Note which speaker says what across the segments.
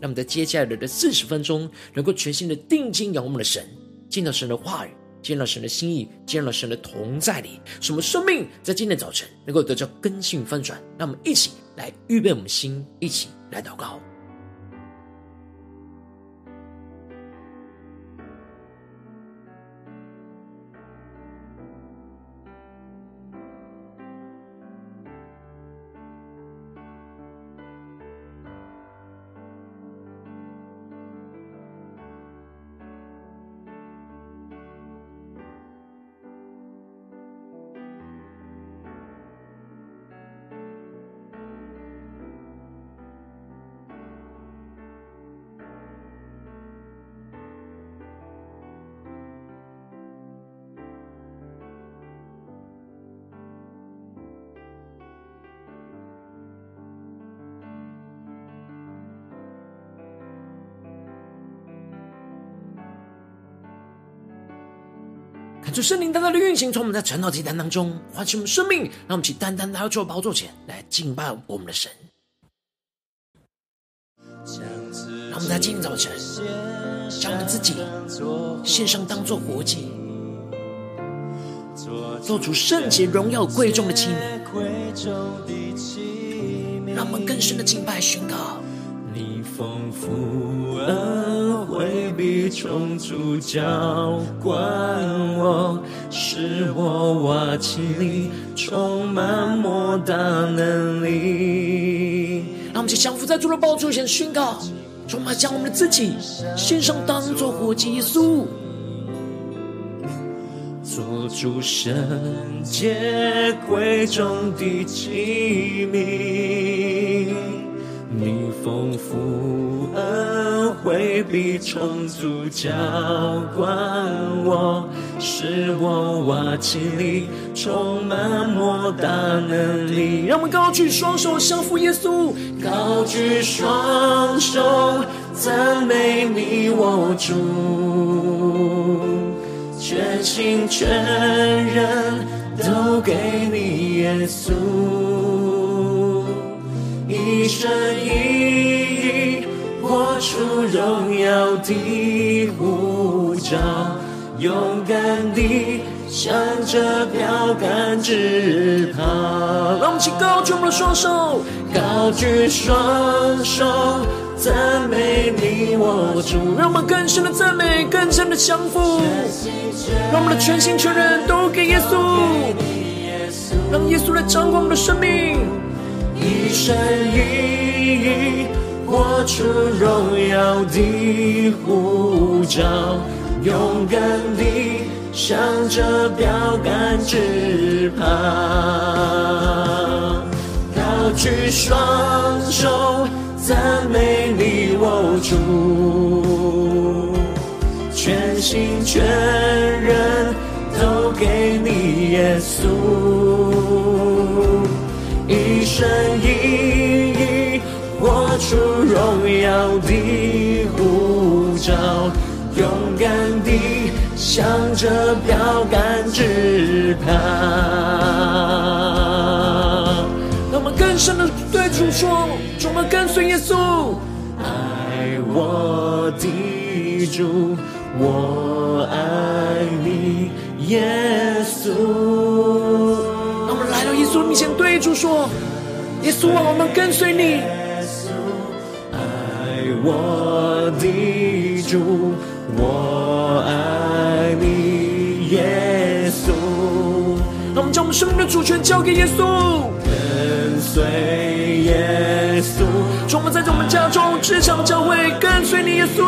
Speaker 1: 让我们在接下来的四十分钟，能够全心的定睛仰望我们的神，见到神的话语，见到神的心意，见到神的同在里，什么生命在今天早晨能够得到根性翻转。让我们一起来预备我们的心，一起来祷告。主圣灵单单的运行，从我们在晨祷祭坛当中唤醒我们生命，让我们起单单来到主的宝座前来敬拜我们的神。让我们在今天早晨将我们自己献上，当做活祭，做出圣洁、荣耀、贵重的器皿，让我们更深的敬拜宣告。丰富恩惠必充足浇灌我，使我瓦器里充满莫大能力。让我们去降服在主的宝座前宣告，充满将我们的自己献上，当作活祭，耶稣，做主圣洁贵重的器皿。你丰富恩惠必充足浇灌我，使我瓦器里充满莫大能力。让我们高举双手，降服耶稣，高举双手，赞美你我主，全心全人都给你耶稣。一生一意，活出荣耀的护照，勇敢地向着标杆直跑。让我们一起高举我们的双手，高举双手，赞美你我主。让我们更深的赞美，更深的降服。让我们的全心全人都给耶稣，让耶稣来掌管我们的生命。一生一意，活出荣耀的呼召，勇敢地向着标杆直跑，高举双手赞美你我主，全心全人都给你耶稣。一生一意，活出荣耀的呼召，勇敢地向着标杆直跑。让我们更深的对主说：主，我们跟随耶稣，爱我的主，我爱你，耶稣。主，你先对主说：“耶稣啊，我们跟随你。”爱我的主，我爱你，耶
Speaker 2: 稣让我们将我们生命的主权交给耶稣，
Speaker 1: 跟随耶稣。
Speaker 2: 让我们在这我们家中、职场、教会跟随你，耶稣。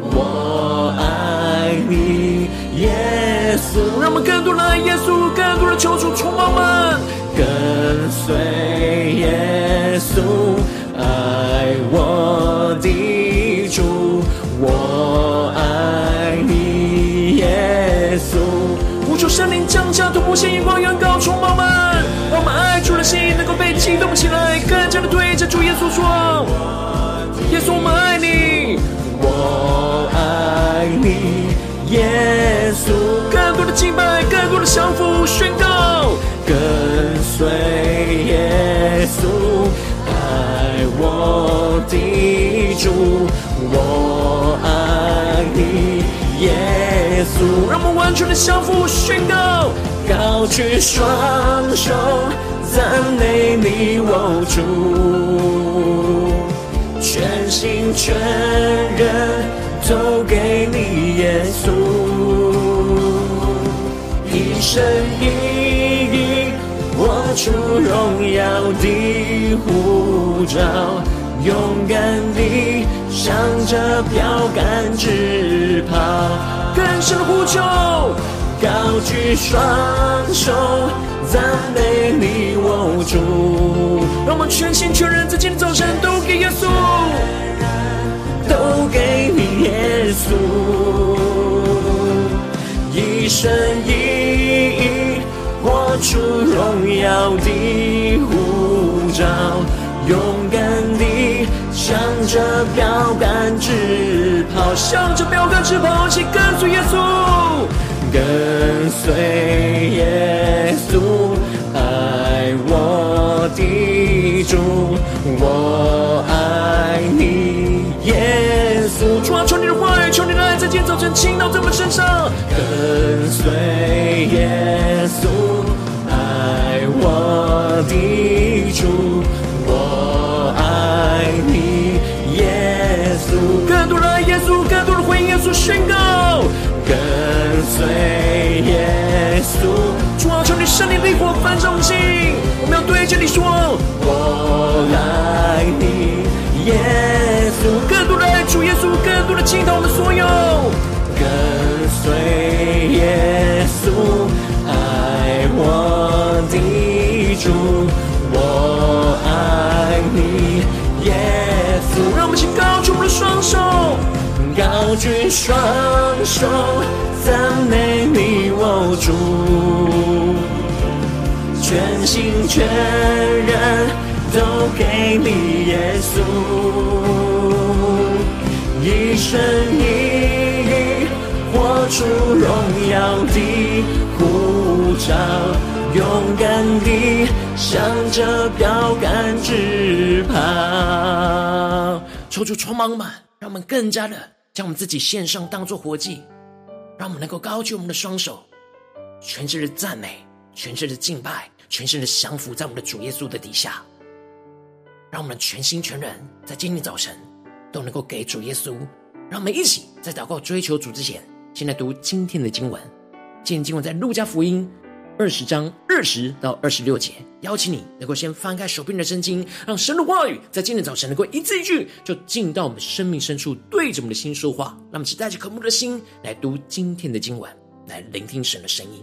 Speaker 1: 我爱你，耶稣。
Speaker 2: 让我们更多的爱耶稣，更多的求主充满我们，
Speaker 1: 跟随耶稣，爱我的主。我爱你，耶稣。
Speaker 2: 呼求圣灵降下突破性眼光，远高充满我们，我们爱主的心能够被激动起来，更加的对着主耶稣说：耶稣，我们爱你。
Speaker 1: 我爱你，耶稣。
Speaker 2: 更多的敬拜，更多的降服，宣告，
Speaker 1: 跟随主。我爱你，耶稣。
Speaker 2: 让我们完全的降服，宣告，
Speaker 1: 高举双手，赞美你，我主。全心全人都给你，耶稣，一生一意活出荣耀的护照，勇敢地向着标杆直跑，
Speaker 2: 更深的呼求，
Speaker 1: 高举双手，赞美你，我主。
Speaker 2: 让我们全心全人在今天早晨都给耶稣，
Speaker 1: 都给你耶稣，一生一意活出荣耀的护照，勇敢着标杆直跑，
Speaker 2: 向着标杆直跑，一起跟随耶稣，
Speaker 1: 跟随耶稣，爱我的主，我爱你，耶稣。
Speaker 2: 主啊，求你的话语，求你的爱，在今天早晨倾倒在我们身上。
Speaker 1: 跟随耶稣，圣灵的
Speaker 2: 火焚烧我们心，我们要对着你说，
Speaker 1: 我爱你，耶稣。
Speaker 2: 更多的爱主耶稣，更多的倾倒我们所有，
Speaker 1: 跟随耶稣，爱我的主，我爱你，耶稣。
Speaker 2: 让我们高举我们的双手，
Speaker 1: 高举双手，赞美你，我主，全心全人都给你，耶稣，一生一意活出荣耀的呼召，勇敢地向着标杆直跑。
Speaker 2: 求主充满我们，让我们更加的将我们自己献上，当作活祭，让我们能够高举我们的双手，全身的赞美，全身的敬拜，全身的降服在我们的主耶稣的底下，让我们全心全人在今天早晨都能够给主耶稣。让我们一起在祷告追求主之前，先来读今天的经文。今天经文在路加福音二十章二十到二十六节，邀请你能够先翻开手边的圣经，让神的话语在今天早晨能够一字一句就进到我们生命深处，对着我们的心说话。让我们一起带着渴慕的心来读今天的经文，来聆听神的声音。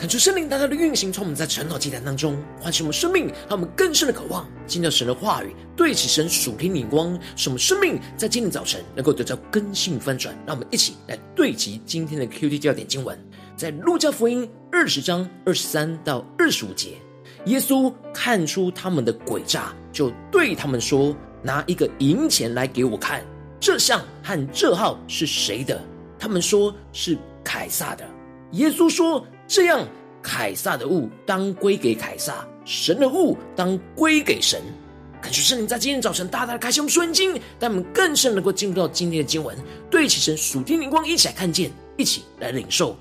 Speaker 2: 看出圣灵大大的运行，从我们在晨祷祭坛当中唤醒我们生命，让我们更深的渴望进到神的话语，对齐神属天灵光，使我们生命在今天早晨能够得到更新翻转。让我们一起来对齐今天的 QT 焦点经文，在路加福音二十章二十三到二十五节，耶稣看出他们的诡诈，就对他们说：“拿一个银钱来给我看，这像和这号是谁的？”他们说是凯撒的。耶稣说。这样，凯撒的物当归给凯撒，神的物当归给神。感谢圣灵在今天早晨大大的开启我们顺经，让我们更深能够进入到今天的经文，对齐神属天灵光，一起来看见，一起来领受。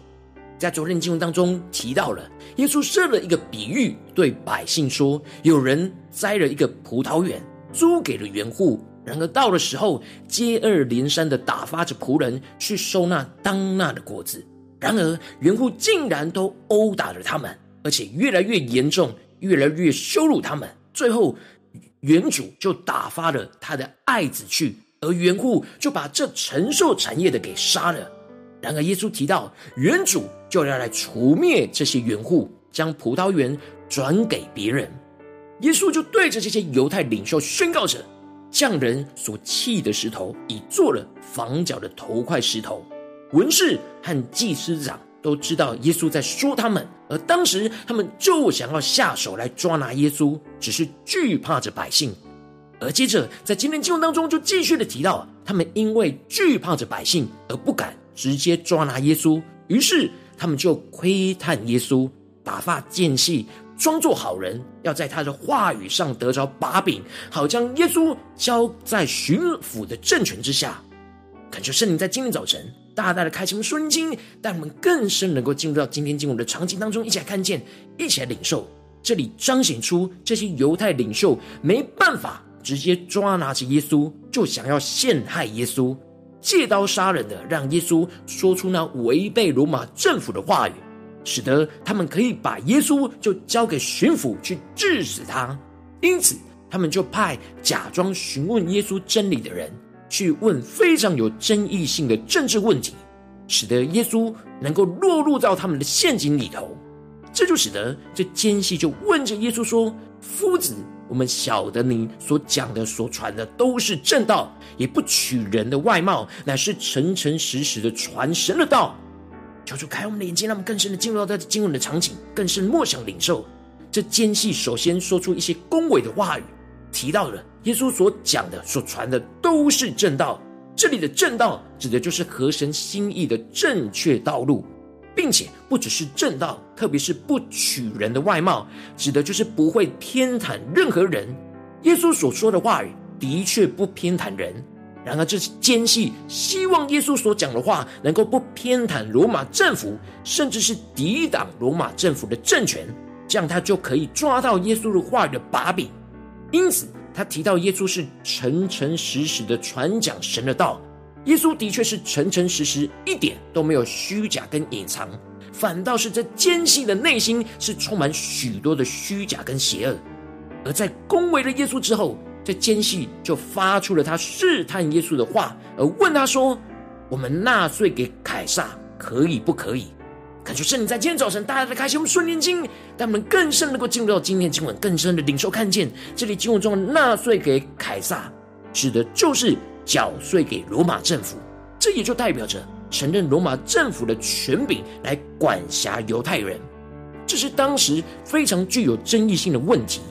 Speaker 2: 在昨天的经文当中提到了，耶稣设了一个比喻，对百姓说：有人栽了一个葡萄园，租给了园户，然而到了时候，接二连三的打发着仆人去收那当纳的果子。然而，园户竟然都殴打了他们，而且越来越严重，越来越羞辱他们。最后，园主就打发了他的爱子去，而园户就把这承受产业的给杀了。然而，耶稣提到，园主就要来除灭这些园户，将葡萄园转给别人。耶稣就对着这些犹太领袖宣告着：匠人所弃的石头，已做了房角的头块石头。文士和祭司长都知道耶稣在说他们，而当时他们就想要下手来抓拿耶稣，只是惧怕着百姓。而接着在今天经文当中就继续的提到，他们因为惧怕着百姓而不敢直接抓拿耶稣，于是他们就窥探耶稣，打发间隙，装作好人，要在他的话语上得着把柄，好将耶稣交在巡抚的政权之下。恳求圣灵在今天早晨大大的开启我们属灵经，带我们更深能够进入到今天经文的场景当中，一起来看见，一起来领受。这里彰显出这些犹太领袖没办法直接抓拿起耶稣，就想要陷害耶稣，借刀杀人的，让耶稣说出那违背罗马政府的话语，使得他们可以把耶稣就交给巡抚去治死他。因此，他们就派假装询问耶稣真理的人。去问非常有争议性的政治问题，使得耶稣能够落入到他们的陷阱里头。这就使得这奸细就问着耶稣说：“夫子，我们晓得你所讲的、所传的都是正道，也不取人的外貌，乃是诚诚实实的传神的道。”求主开我们的眼睛，让我们更深的进入到这经文的场景，更深默想领受。这奸细首先说出一些恭维的话语。提到了耶稣所讲的、所传的都是正道。这里的正道指的就是合神心意的正确道路，并且不只是正道，特别是不取人的外貌，指的就是不会偏袒任何人。耶稣所说的话语的确不偏袒人，然而这是奸细希望耶稣所讲的话能够不偏袒罗马政府，甚至是抵挡罗马政府的政权，这样他就可以抓到耶稣的话语的把柄。因此，他提到耶稣是诚诚实实的传讲神的道。耶稣的确是诚诚实实，一点都没有虚假跟隐藏，反倒是这奸细的内心是充满许多的虚假跟邪恶。而在恭维了耶稣之后，这奸细就发出了他试探耶稣的话，而问他说：“我们纳税给凯撒可以不可以？”感谢圣灵在今天早晨大大的开启我们顺念经，但我们更深能够进入到今天经文，更深的领受看见这里经文中的纳税给凯撒，指的就是缴税给罗马政府，这也就代表着承认罗马政府的权柄来管辖犹太人。这是当时非常具有争议性的问题。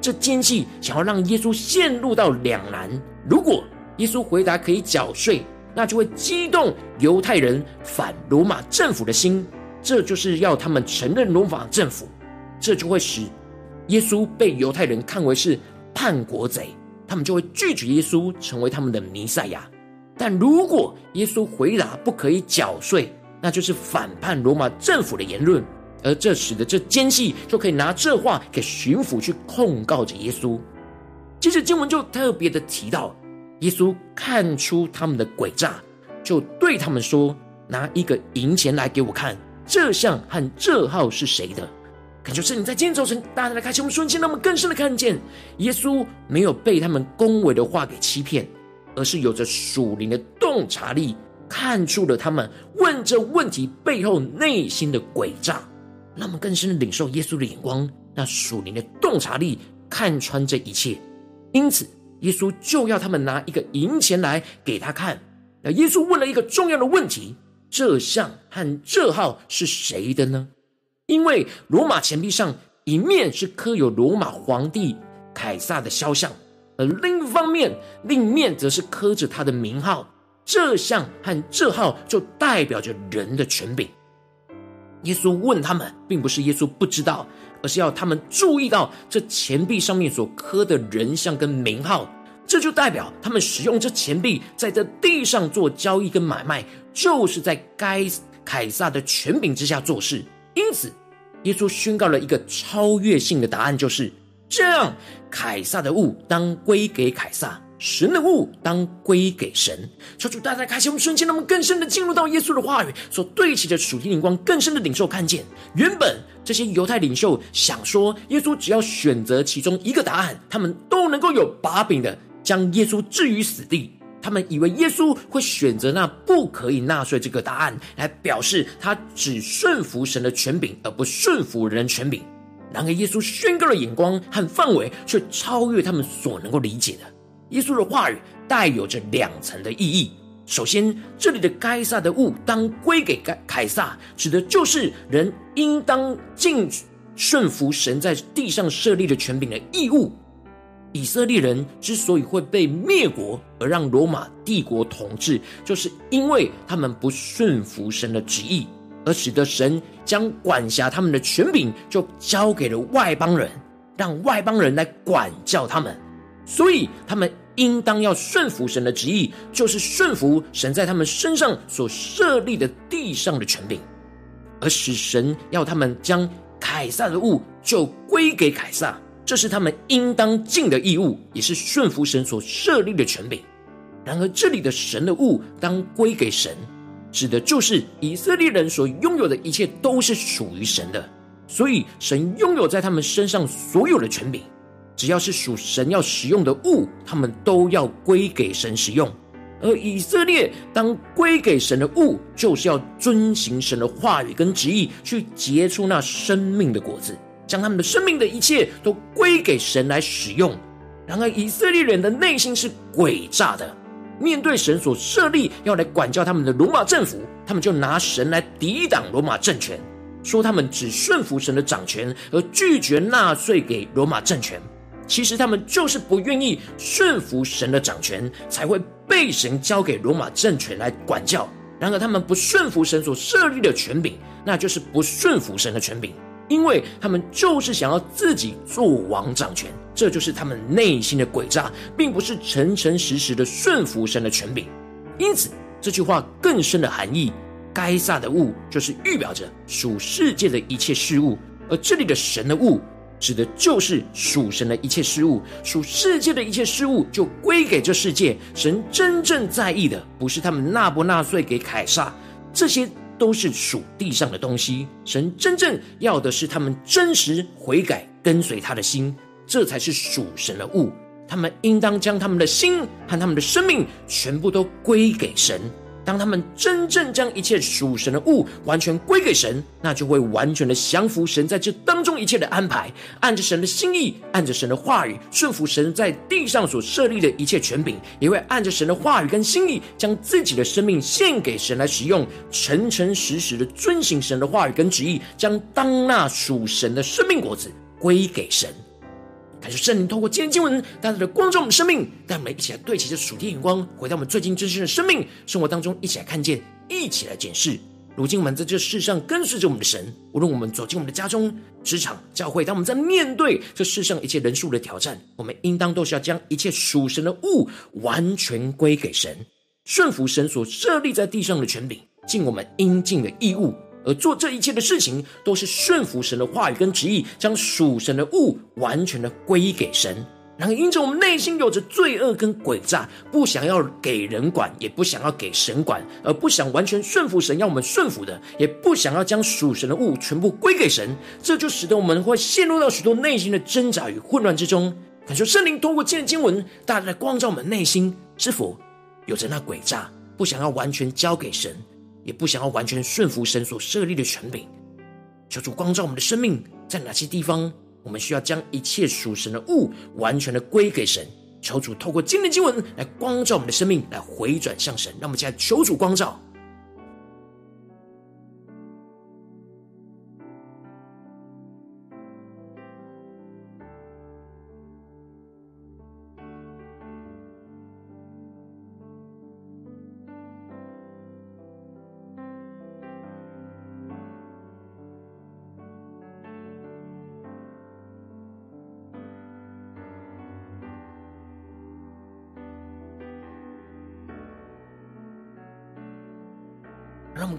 Speaker 2: 这奸细想要让耶稣陷入到两难：如果耶稣回答可以缴税，那就会激动犹太人反罗马政府的心。这就是要他们承认罗马政府，这就会使耶稣被犹太人看为是叛国贼，他们就会拒绝耶稣成为他们的弥赛亚。但如果耶稣回答不可以缴税，那就是反叛罗马政府的言论，而这使得这奸细就可以拿这话给巡抚去控告着耶稣。接着经文就特别的提到，耶稣看出他们的诡诈，就对他们说：“拿一个银钱来给我看。”这像和这号是谁的？感觉是你在今天早晨大大的开启我们瞬间，让我们更深的看见耶稣没有被他们恭维的话给欺骗，而是有着属灵的洞察力，看出了他们问这问题背后内心的诡诈，让我们更深的领受耶稣的眼光，那属灵的洞察力，看穿这一切。因此，耶稣就要他们拿一个银钱来给他看。那耶稣问了一个重要的问题：这像和这号是谁的呢？因为罗马钱币上一面是刻有罗马皇帝凯撒的肖像，而另一方面，另一面则是刻着他的名号。这像和这号就代表着人的权柄。耶稣问他们，并不是耶稣不知道，而是要他们注意到这钱币上面所刻的人像跟名号。这就代表他们使用这钱币在这地上做交易跟买卖，就是在该凯撒的权柄之下做事。因此，耶稣宣告了一个超越性的答案，就是这样：凯撒的物当归给凯撒。神的物当归给神。求主大大开启我们瞬间，让我们更深的进入到耶稣的话语所对齐的属天灵光，更深的领受看见。原本这些犹太领袖想说，耶稣只要选择其中一个答案，他们都能够有把柄的将耶稣置于死地。他们以为耶稣会选择那不可以纳税这个答案，来表示他只顺服神的权柄，而不顺服人的权柄。然而，耶稣宣告的眼光和范围却超越他们所能够理解的。耶稣的话语带有着两层的意义。首先，这里的该撒的物当归给该凯撒，指的就是人应当尽顺服神在地上设立的权柄的义务。以色列人之所以会被灭国而让罗马帝国统治，就是因为他们不顺服神的旨意，而使得神将管辖他们的权柄就交给了外邦人，让外邦人来管教他们。所以，他们应当要顺服神的旨意，就是顺服神在他们身上所设立的地上的权柄，而使神要他们将凯撒的物就归给凯撒，这是他们应当尽的义务，也是顺服神所设立的权柄。然而，这里的神的物当归给神，指的就是以色列人所拥有的一切都是属于神的，所以神拥有在他们身上所有的权柄。只要是属神要使用的物，他们都要归给神使用。而以色列当归给神的物，就是要遵行神的话语跟旨意，去结出那生命的果子，将他们的生命的一切都归给神来使用。然而，以色列人的内心是诡诈的，面对神所设立要来管教他们的罗马政府，他们就拿神来抵挡罗马政权，说他们只顺服神的掌权，而拒绝纳税给罗马政权。其实他们就是不愿意顺服神的掌权，才会被神交给罗马政权来管教。然而他们不顺服神所设立的权柄，那就是不顺服神的权柄，因为他们就是想要自己做王掌权。这就是他们内心的诡诈，并不是诚诚实实的顺服神的权柄。因此这句话更深的含义，该撒的物就是预表着属世界的一切事物，而这里的神的物。指的就是属神的一切事物，属世界的一切事物就归给这世界。神真正在意的，不是他们纳不纳税给凯撒，这些都是属地上的东西。神真正要的是他们真实悔改、跟随他的心，这才是属神的物。他们应当将他们的心和他们的生命全部都归给神。当他们真正将一切属神的物完全归给神，那就会完全的降服神在这当中一切的安排，按着神的心意，按着神的话语，顺服神在地上所设立的一切权柄，也会按着神的话语跟心意，将自己的生命献给神来使用，诚诚实实的遵行神的话语跟旨意，将当那属神的生命果子归给神。感谢圣灵透过今天经文，带来的光照我们生命，带我们一起来对齐这属天眼光，回到我们最近真实的生命生活当中，一起来看见，一起来检视。如今我们在这世上跟随着我们的神，无论我们走进我们的家中、职场、教会，当我们在面对这世上一切人数的挑战，我们应当都是要将一切属神的物完全归给神，顺服神所设立在地上的权柄，尽我们应尽的义务。而做这一切的事情，都是顺服神的话语跟旨意，将属神的物完全的归给神。然而，因着我们内心有着罪恶跟诡诈，不想要给人管，也不想要给神管，而不想完全顺服神要我们顺服的，也不想要将属神的物全部归给神，这就使得我们会陷入到许多内心的挣扎与混乱之中。感受圣灵通过今天经文，大大的光照我们内心，是否有着那诡诈，不想要完全交给神？也不想要完全顺服神所设立的权柄，求主光照我们的生命，在哪些地方我们需要将一切属神的物完全的归给神？求主透过今天经文来光照我们的生命，来回转向神。让我们现在求主光照。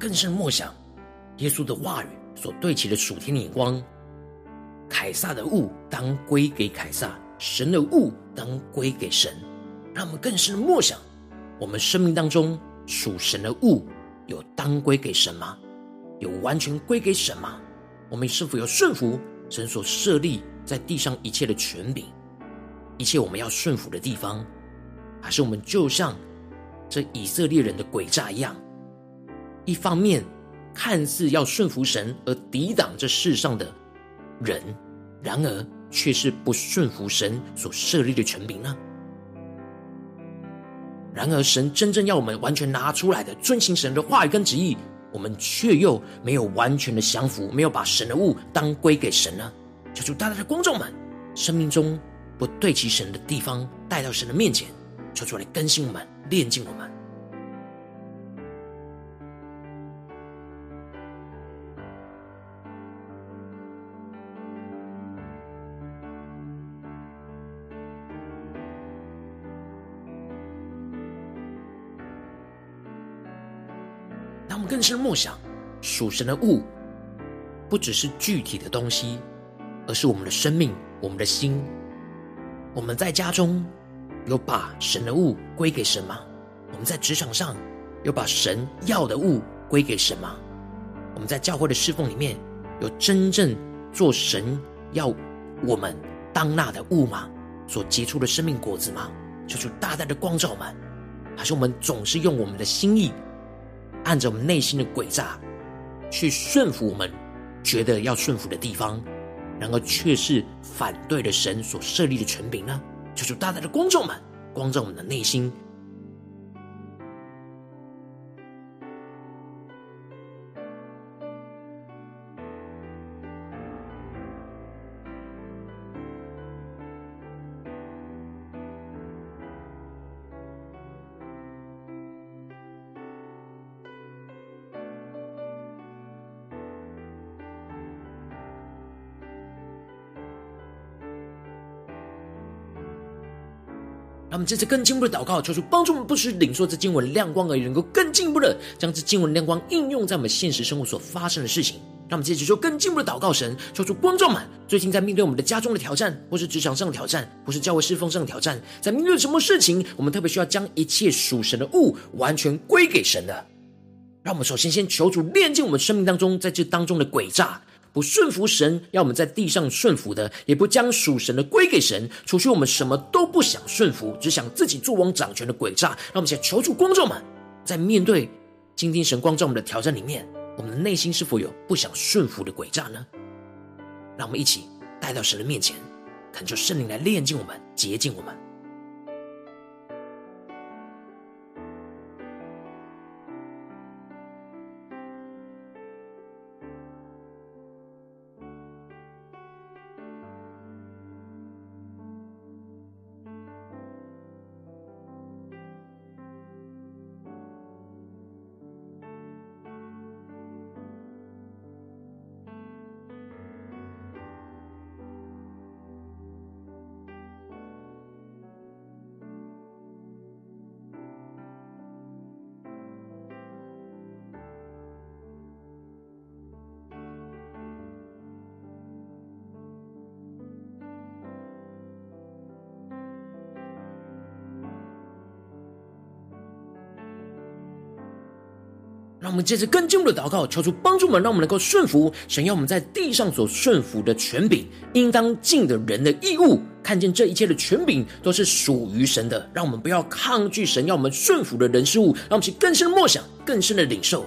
Speaker 2: 更深默想耶稣的话语所对齐的属天的眼光。凯撒的物当归给凯撒，神的物当归给神。让我们更深默想，我们生命当中属神的物有当归给神吗？有完全归给神吗？我们是否有顺服神所设立在地上一切的权柄，一切我们要顺服的地方，还是我们就像这以色列人的诡诈一样？一方面看似要顺服神而抵挡这世上的人，然而却是不顺服神所设立的权柄呢？然而神真正要我们完全拿出来的，遵行神的话语跟旨意，我们却又没有完全的降服，没有把神的物当归给神呢？求主大大的观众们，生命中不对齐神的地方带到神的面前，求主来更新我们，炼净我们。让我们更深默想，属神的物不只是具体的东西，而是我们的生命、我们的心。我们在家中有把神的物归给神吗？我们在职场上有把神要的物归给神吗？我们在教会的侍奉里面有真正做神要我们当纳的物吗？所结出的生命果子吗？求主大大的光照们，还是我们总是用我们的心意？按着我们内心的诡诈去顺服我们觉得要顺服的地方，然而却是反对了神所设立的权柄呢？求主大大的光照们，光照我们的内心。这次更进一步的祷告，求主帮助我们，不是领受这经文亮光而已，能够更进一步的将这经文亮光应用在我们现实生活所发生的事情。让我们接着说更进一步的祷告神，求主光照们，最近在面对我们的家中的挑战，或是职场上的挑战，或是教会侍奉上的挑战，在面对什么事情，我们特别需要将一切属神的物完全归给神的。让我们首先先求主炼净我们生命当中在这当中的诡诈。不顺服神，要我们在地上顺服的，也不将属神的归给神，除去我们什么都不想顺服，只想自己作王掌权的诡诈。让我们先求助光照们，在面对今天神光照我们的挑战里面，我们的内心是否有不想顺服的诡诈呢？让我们一起带到神的面前，恳求圣灵来炼净我们，洁净我们。借着更进一步的祷告，求出帮助我们，让我们能够顺服，想要我们在地上所顺服的权柄，应当尽的人的义务。看见这一切的权柄都是属于神的，让我们不要抗拒神要我们顺服的人事物，让我们去更深的默想，更深的领受，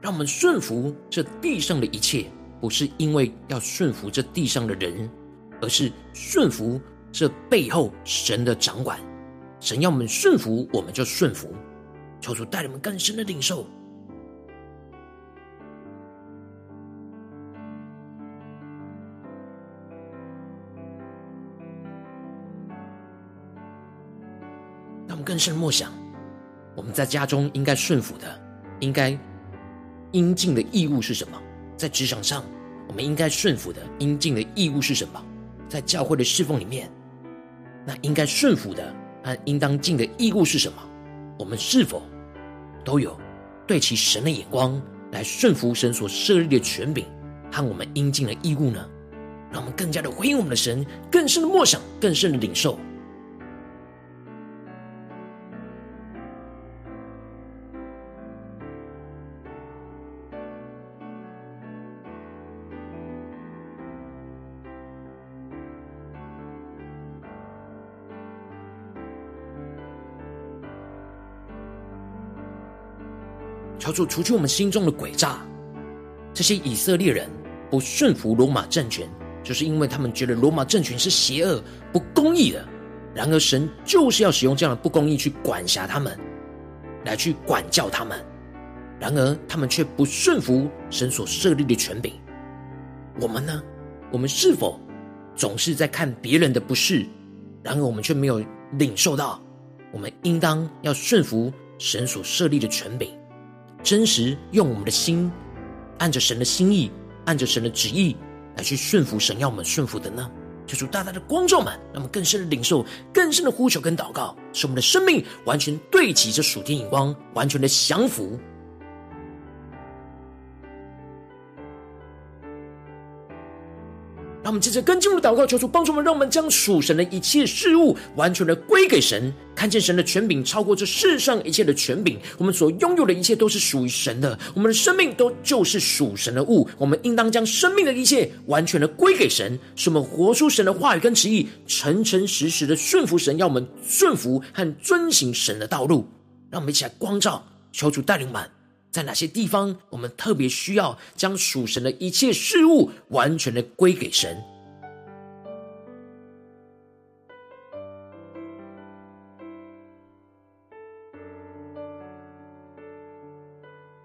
Speaker 2: 让我们顺服这地上的一切。不是因为要顺服这地上的人，而是顺服这背后神的掌管。神要我们顺服，我们就顺服。求主带领我们更深的领受。让我们更深默想，我们在家中应该顺服的，应该应尽的义务是什么？在职场上，我们应该顺服的、应尽的义务是什么？在教会的侍奉里面，那应该顺服的和应当尽的义务是什么？我们是否都有对其神的眼光来顺服神所设立的权柄和我们应尽的义务呢？让我们更加的回应我们的神，更深的默想，更深的领受。主除去我们心中的诡诈。这些以色列人不顺服罗马政权，就是因为他们觉得罗马政权是邪恶、不公义的。然而，神就是要使用这样的不公义去管辖他们，来去管教他们。然而，他们却不顺服神所设立的权柄。我们呢？我们是否总是在看别人的不是？然而，我们却没有领受到，我们应当要顺服神所设立的权柄。真实用我们的心，按着神的心意，按着神的旨意来去顺服神要我们顺服的呢？求主大大的光照们，让我们更深的领受，更深的呼求跟祷告，使我们的生命完全对齐这属天眼光，完全的降服。让我们接着更进入祷告，求主帮助我们，让我们将属神的一切事物完全的归给神，看见神的权柄超过这世上一切的权柄。我们所拥有的一切都是属于神的，我们的生命都就是属神的物。我们应当将生命的一切完全的归给神，使我们活出神的话语跟旨意，诚诚实实的顺服神，要我们顺服和遵行神的道路。让我们一起来光照，求主带领们。在哪些地方，我们特别需要将属神的一切事物完全的归给神？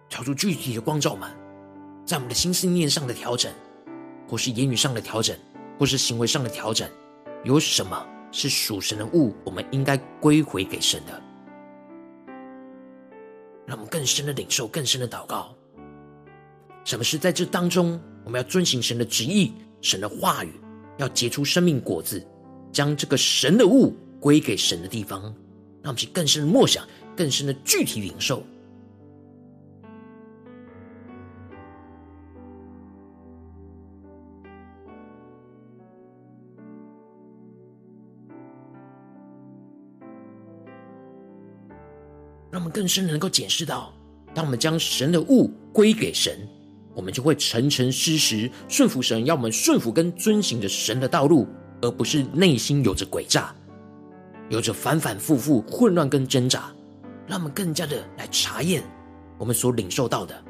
Speaker 2: 找出具体的光照们，在我们的心思念上的调整，或是言语上的调整，或是行为上的调整，有什么是属神的物，我们应该归回给神的？让我们更深的领受，更深的祷告。什么是在这当中，我们要遵行神的旨意、神的话语，要结出生命果子，将这个神的物归给神的地方，让我们去更深的默想，更深的具体领受。更深的能够检视到，当我们将神的物归给神，我们就会诚诚实实顺服神，要我们顺服跟遵行着神的道路，而不是内心有着诡诈，有着反反复复混乱跟挣扎。让我们更加的来查验我们所领受到的。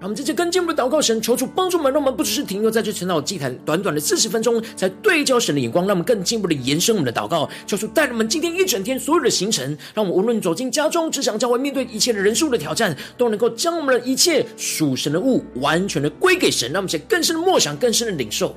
Speaker 2: 让我们这次更进一步的祷告，神求主帮助我们，让我们不只是停留在这成长祭坛短短的四十分钟，才对焦神的眼光，让我们更进一步的延伸我们的祷告，求主带领我们今天一整天所有的行程，让我们无论走进家中、职场、教会，面对一切的人数的挑战，都能够将我们的一切属神的物完全的归给神，让我们且更深的默想、更深的领受。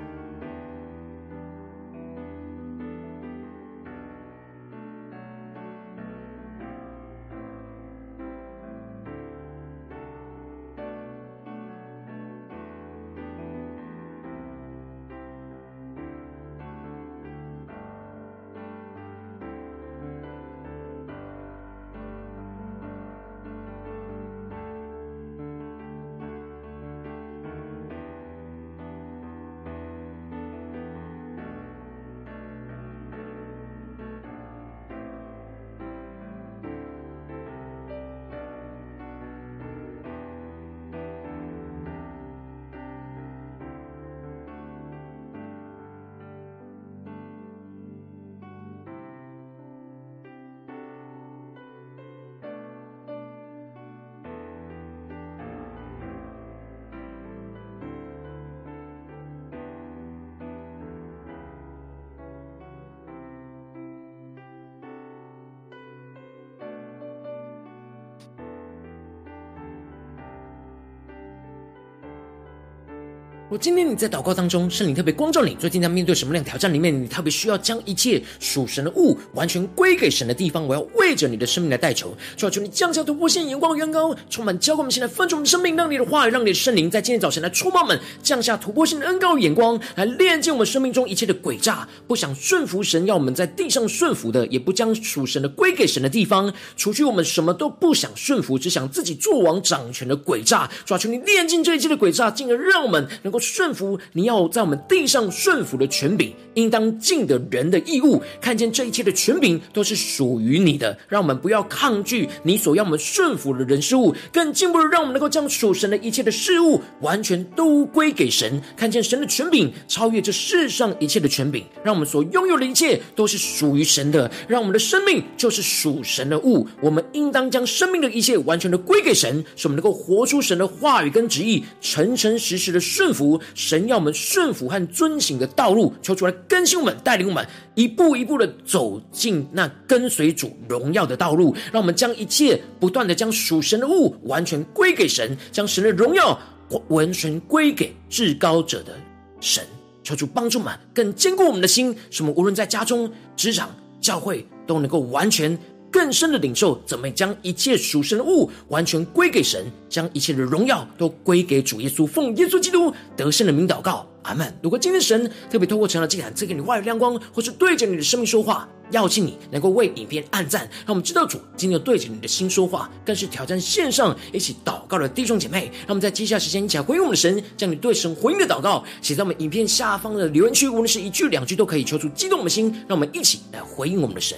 Speaker 2: 若今天你在祷告当中，圣灵特别光照你，最近在面对什么样的挑战里面，你特别需要将一切属神的物完全归给神的地方，我要为着你的生命来代求，求求你降下突破性眼光，远高，充满交给我们现在分盛我们生命，让你的话语，让你的圣灵在今天早晨来触摸我们，降下突破性的恩膏与眼光，来炼净我们生命中一切的诡诈，不想顺服神要我们在地上顺服的，也不将属神的归给神的地方，除去我们什么都不想顺服，只想自己做王掌权的诡诈，求求你炼净这一切的诡诈，进而让我们能够。顺服你要在我们地上顺服的权柄，应当尽的人的义务，看见这一切的权柄都是属于你的，让我们不要抗拒你所要我们顺服的人事物，更进一步的让我们能够将属神的一切的事物完全都归给神，看见神的权柄超越这世上一切的权柄，让我们所拥有的一切都是属于神的，让我们的生命就是属神的物，我们应当将生命的一切完全的归给神，使我们能够活出神的话语跟旨意，诚诚实实的顺服。神要我们顺服和遵行的道路，求主来更新我们，带领我们一步一步的走进那跟随主荣耀的道路。让我们将一切不断的将属神的物完全归给神，将神的荣耀完全归给至高者的神。求主帮助我们更坚固我们的心，使我们无论在家中、职场、教会，都能够完全。更深的领受，怎么将一切属神的物完全归给神，将一切的荣耀都归给主耶稣，奉耶稣基督得胜的名祷告，阿门。如果今天神特别透过成了祭坛赐给你话语亮光，或是对着你的生命说话，邀请你能够为影片按赞，让我们知道主今天对着你的心说话，更是挑战线上一起祷告的弟兄姐妹。让我们在接下来时间一起来回应我们的神，将你对神回应的祷告写在我们影片下方的留言区，无论是一句两句都可以，求主激动我们的心，让我们一起来回应我们的神。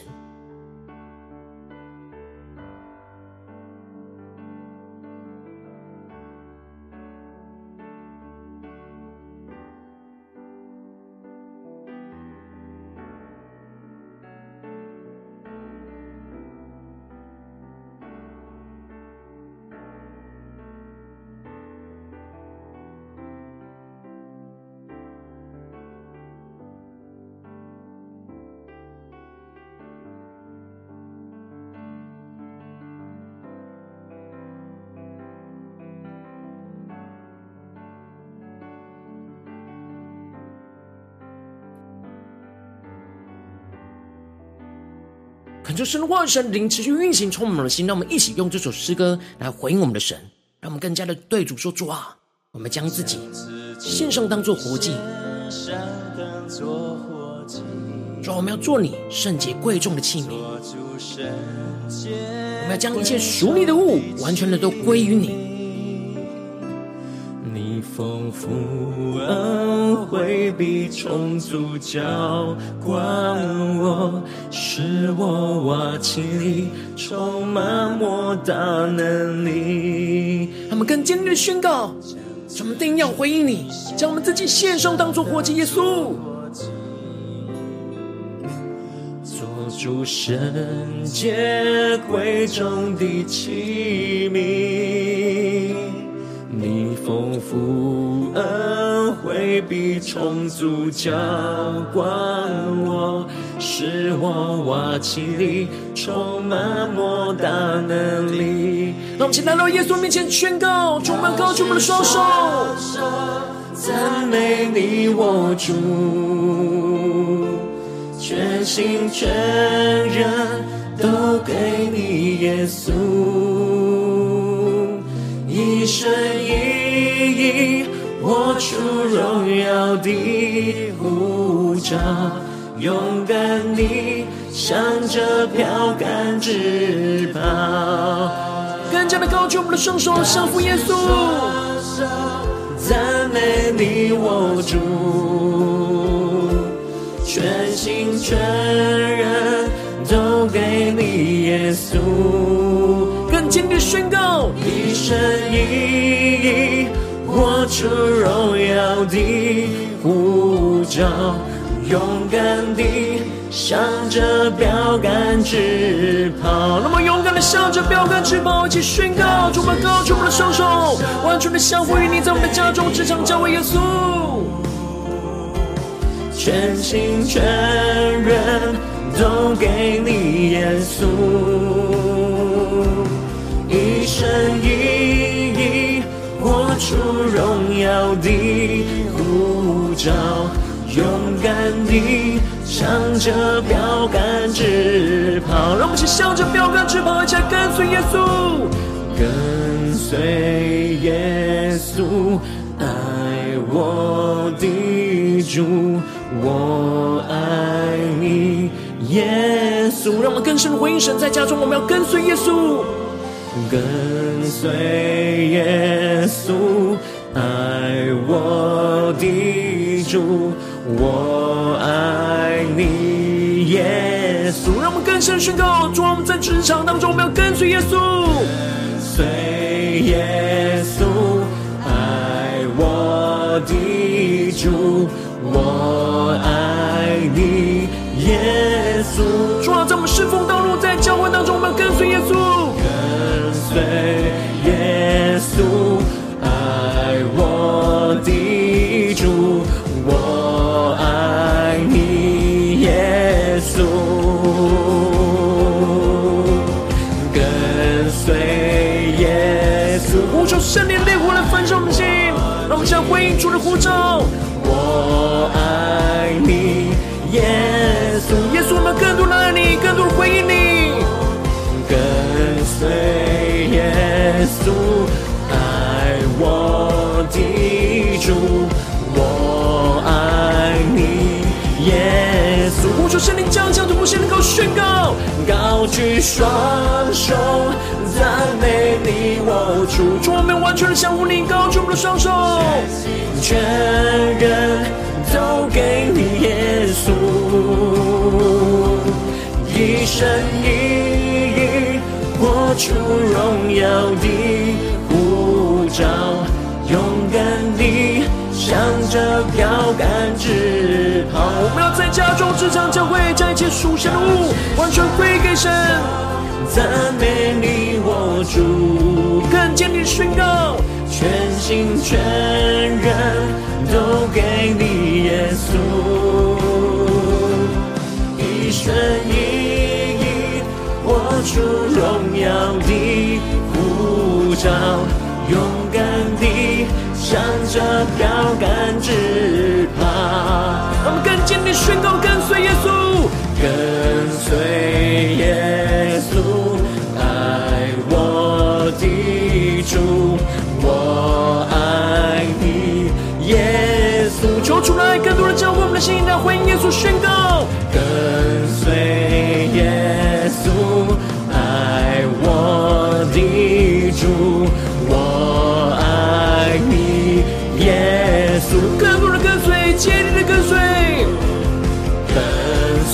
Speaker 2: 恳求神话、神灵持续运行，充满我们的心。让我们一起用这首诗歌来回应我们的神，让我们更加的对主说：“主啊，我们将自己献上，当做活祭。主啊，我们要做你圣洁贵重的器皿。我们要将一切属你的物，完全的都归于你。”
Speaker 1: 丰富恩惠必充足浇灌我，使我瓦器里充满莫大能力。
Speaker 2: 他们更坚定的宣告：我们定要回应你，将我们自己献上，当作活祭。耶稣，
Speaker 1: 做主圣洁贵重的器皿。你丰富恩惠必充足浇灌我，使我瓦器里充满莫大能力。
Speaker 2: 让我们请来到耶稣面前宣告，充满高举我们的双手，
Speaker 1: 赞美你我主，全心全人都给你耶稣。一生一出荣耀的护照，勇敢地向着标杆直跑。
Speaker 2: 更加的高举我们的双手，降服耶稣，
Speaker 1: 赞美你我主，全心全人都给你耶稣。
Speaker 2: 更坚定宣告，
Speaker 1: 一生一，出荣耀的呼召，勇敢地向着标杆直跑。
Speaker 2: 那么勇敢地向着标杆直跑，一起宣告，主们高举我们的双手，完全的降服于你，在我们的家中、职场、教会，耶稣，
Speaker 1: 全心全人都给你，耶稣。一生一，出荣耀的召，勇敢地向着标杆直跑。
Speaker 2: 让我们一起向着标杆直跑，一起来跟随耶稣，
Speaker 1: 跟随耶稣，爱我的主，我爱你，耶稣。
Speaker 2: 让我们更深的回应神，在家中我们要跟随耶稣。
Speaker 1: 跟随耶稣，爱我的主，我爱你，耶稣。
Speaker 2: 让我们更深宣告，主，我们在职场当中，我们要跟随耶稣，回应
Speaker 1: 高举双手赞美你，我主。
Speaker 2: 主，我们完全的降服你，高举我的双手，
Speaker 1: 全人都给你，耶稣，一生一意。活出荣耀的护照，着标杆直跑。
Speaker 2: 我们要在家中、职场、教会，将一切属神的物完全归给神。
Speaker 1: 赞美你，我主，
Speaker 2: 更坚定宣告，
Speaker 1: 全心全人都给你，耶稣，一生一意活出。荣耀的呼召，永向着标杆直跑。
Speaker 2: 我们更坚定宣告，跟随耶稣，
Speaker 1: 跟随耶稣，爱我的主，我爱你，耶稣。
Speaker 2: 求主来更多的教会我们的心，来回应耶稣宣告，
Speaker 1: 跟随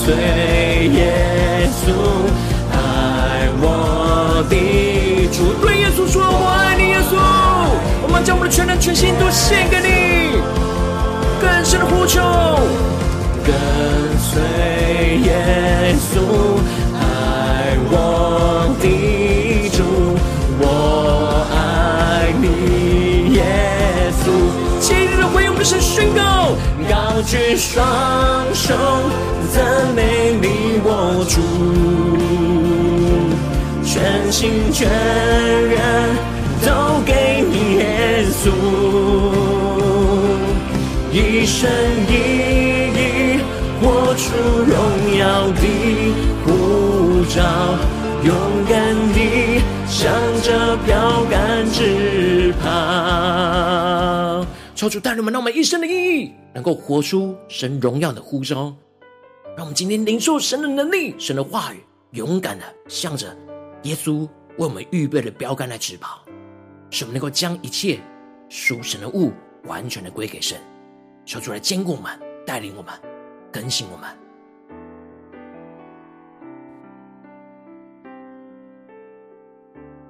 Speaker 1: 随耶稣，爱我的主。
Speaker 2: 对耶稣说：“我爱你，耶稣。”我们将我们的全人全心都献给你，更深的呼求，
Speaker 1: 跟随耶稣，爱我的。
Speaker 2: 是宣告，
Speaker 1: 高举双手赞美你，我主，全心全人都给你，耶稣，一生一意活出荣耀的护照，勇敢地向着标杆直
Speaker 2: 求主带领我们，让我们一生的意义能够活出神荣耀的呼召。让我们今天领受神的能力、神的话语，勇敢的向着耶稣为我们预备的标杆来直跑，使我们能够将一切属神的物完全的归给神。求主来坚固我们、带领我们、更新我们。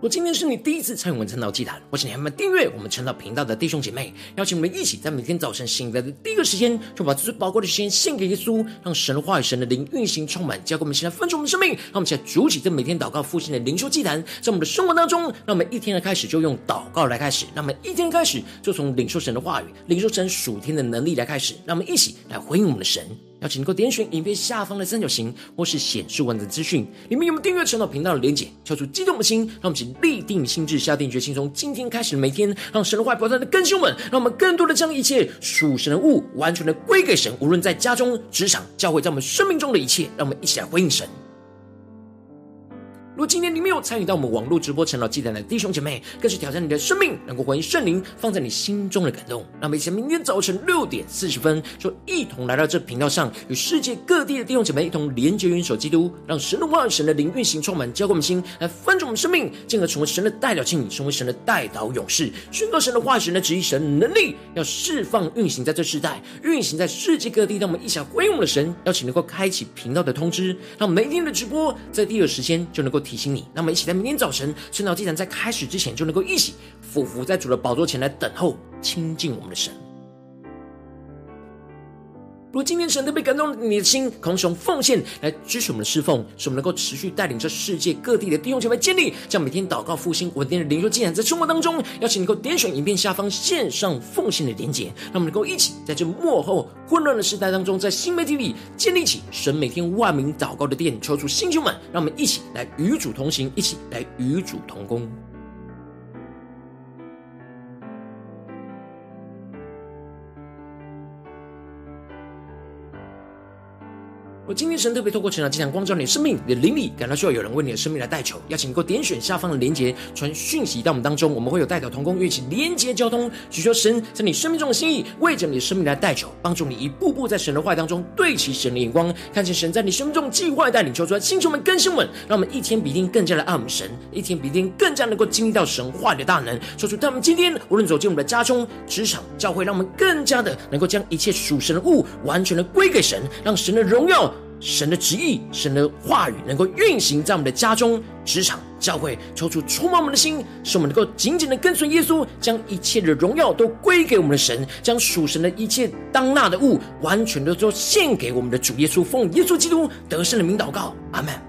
Speaker 2: 我今天是你第一次参与我们晨祷祭坛，或是你还没订阅我们晨祷频道的弟兄姐妹，邀请我们一起在每天早晨醒来的第一个时间，就把最宝贵的时间献给耶稣，让神的话语、神的灵运行充满，交给我们现在分盛我们的生命。让我们现在主起这每天祷告复兴的灵修祭坛，在我们的生活当中，让我们一天的开始就用祷告来开始，让我们一天开始就从领受神的话语、领受神属天的能力来开始，让我们一起来回应我们的神。邀请你能够点选影片下方的三角形，或是显示文字资讯里面有没有订阅陈老频道的连结，敲出激动的心，让我们请立定心智，下定决心，从今天开始的每天，让神的话不断的更新我们，让我们更多的将一切属神的物完全的归给神，无论在家中、职场、教会，在我们生命中的一切，让我们一起来回应神。如果今天你没有参与到我们网络直播成老祭坛的。弟兄姐妹，更是挑战你的。生命，能够回应圣灵放在你心中的。感动。那么，一起明天早晨六点四十分，就一同来到这频道上，与世界各地的。弟兄姐妹一同连接、元首基督，让神的。话、神的。灵运行充满，浇灌我们心，来翻转我们生命，进而成为神的。代表器皿，成为神的。代祷勇士，宣告神的。话语、神的。旨意、神的。能力，要释放运行在这世代，运行在世界各地。让我们一起回应我们的。神，邀请能够开启频道的。通知，让每天的。直播在第二时间就能够提醒你，那么一起在明天早晨，晨祷祭坛在开始之前，就能够一起俯伏在主的宝座前来等候亲近我们的神。如果今天神特别感动你的心，可能使用奉献来支持我们的侍奉，使我们能够持续带领着世界各地的弟兄姐妹建立，将每天祷告复兴稳定的灵修进展在生活当中。邀请你能够点选影片下方线上奉献的连结，让我们能够一起在这幕后混乱的时代当中，在新媒体里建立起神每天万名祷告的殿，抽出星球们，让我们一起来与主同行，一起来与主同工。我今天神特别透过晨祷祭坛光照你的生命，你的灵里感到需要有人为你的生命来代求，邀请你能够点选下方的连结，传讯息到我们当中，我们会有代表同工，一起连结交通，许求神在你生命中的心意，为着你的生命来代求，帮助你一步步在神的话当中对齐神的眼光，看见神在你生命中计划带领求出来，星球们更新稳，让我们一天比一天更加的爱我们神，一天比一天更加能够经历到神话的大能，说出他们今天无论走进我们的家中、职场、教会，让我们更加的能够将一切属神的物完全的归给神，让神的荣耀。神的旨意，神的话语能够运行在我们的家中、职场、教会，抽出充满我们的心，使我们能够紧紧的跟随耶稣，将一切的荣耀都归给我们的神，将属神的一切当纳的物，完全的都献给我们的主耶稣，奉耶稣基督得胜的名祷告，阿门。